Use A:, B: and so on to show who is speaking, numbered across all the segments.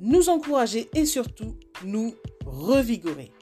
A: nous encourager et surtout nous revigorer.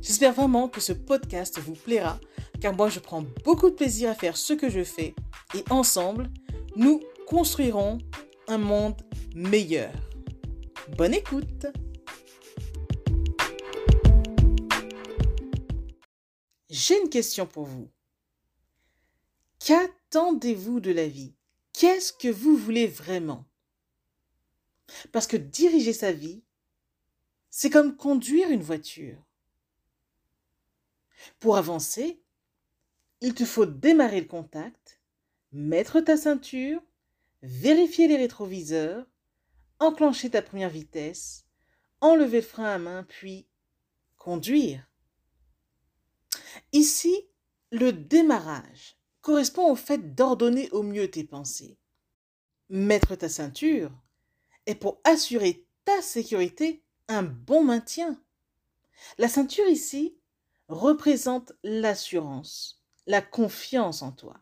A: J'espère vraiment que ce podcast vous plaira car moi je prends beaucoup de plaisir à faire ce que je fais et ensemble, nous construirons un monde meilleur. Bonne écoute J'ai une question pour vous. Qu'attendez-vous de la vie? Qu'est-ce que vous voulez vraiment? Parce que diriger sa vie, c'est comme conduire une voiture. Pour avancer, il te faut démarrer le contact, mettre ta ceinture, vérifier les rétroviseurs, enclencher ta première vitesse, enlever le frein à main, puis conduire. Ici, le démarrage correspond au fait d'ordonner au mieux tes pensées. Mettre ta ceinture est pour assurer ta sécurité un bon maintien. La ceinture ici représente l'assurance, la confiance en toi,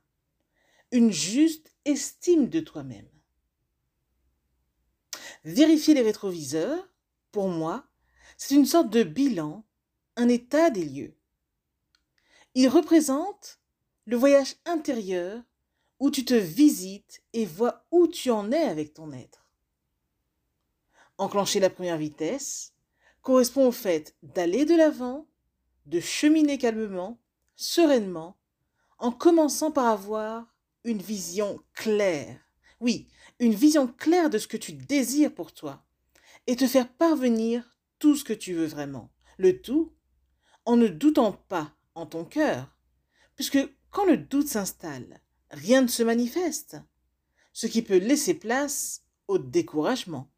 A: une juste estime de toi-même. Vérifier les rétroviseurs, pour moi, c'est une sorte de bilan, un état des lieux. Il représente le voyage intérieur où tu te visites et vois où tu en es avec ton être. Enclencher la première vitesse correspond au fait d'aller de l'avant, de cheminer calmement, sereinement, en commençant par avoir une vision claire. Oui, une vision claire de ce que tu désires pour toi et te faire parvenir tout ce que tu veux vraiment. Le tout en ne doutant pas en ton cœur, puisque quand le doute s'installe, rien ne se manifeste, ce qui peut laisser place au découragement.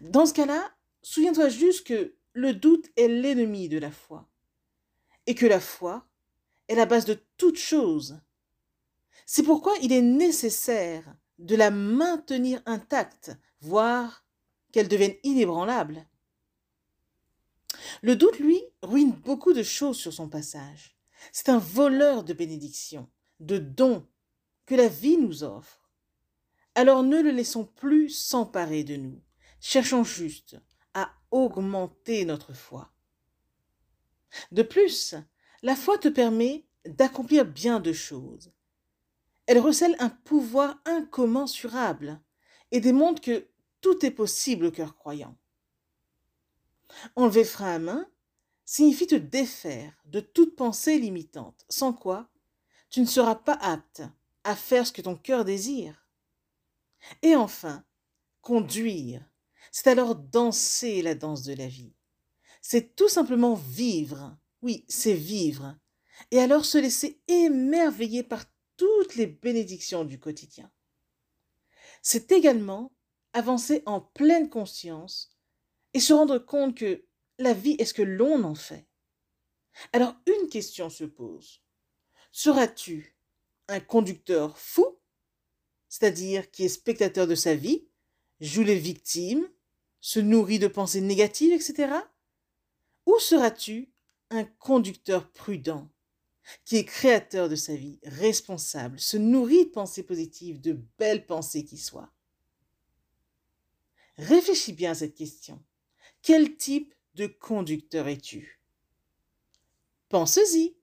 A: Dans ce cas-là, souviens-toi juste que le doute est l'ennemi de la foi, et que la foi est la base de toute chose. C'est pourquoi il est nécessaire de la maintenir intacte, voire qu'elle devienne inébranlable. Le doute, lui, ruine beaucoup de choses sur son passage. C'est un voleur de bénédictions, de dons que la vie nous offre. Alors ne le laissons plus s'emparer de nous. Cherchons juste à augmenter notre foi. De plus, la foi te permet d'accomplir bien de choses. Elle recèle un pouvoir incommensurable et démontre que tout est possible au cœur croyant. Enlever frein à main signifie te défaire de toute pensée limitante, sans quoi tu ne seras pas apte à faire ce que ton cœur désire. Et enfin, conduire, c'est alors danser la danse de la vie. C'est tout simplement vivre, oui, c'est vivre, et alors se laisser émerveiller par toutes les bénédictions du quotidien. C'est également avancer en pleine conscience et se rendre compte que la vie est ce que l'on en fait. Alors une question se pose. Seras-tu un conducteur fou, c'est-à-dire qui est spectateur de sa vie, joue les victimes, se nourrit de pensées négatives, etc. Ou seras-tu un conducteur prudent, qui est créateur de sa vie, responsable, se nourrit de pensées positives, de belles pensées qui soient? Réfléchis bien à cette question. Quel type de conducteur es-tu? Pense-y.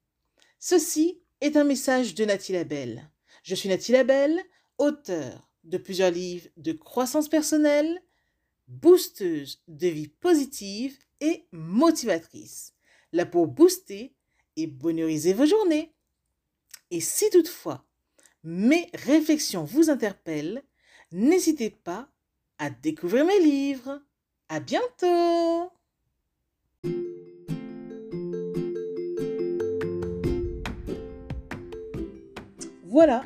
A: Ceci est un message de Nathalie Labelle. Je suis Nathalie Labelle, auteur de plusieurs livres de croissance personnelle, boosteuse de vie positive et motivatrice. Là pour booster et bonheuriser vos journées. Et si toutefois mes réflexions vous interpellent, n'hésitez pas à découvrir mes livres. À bientôt! Voilà,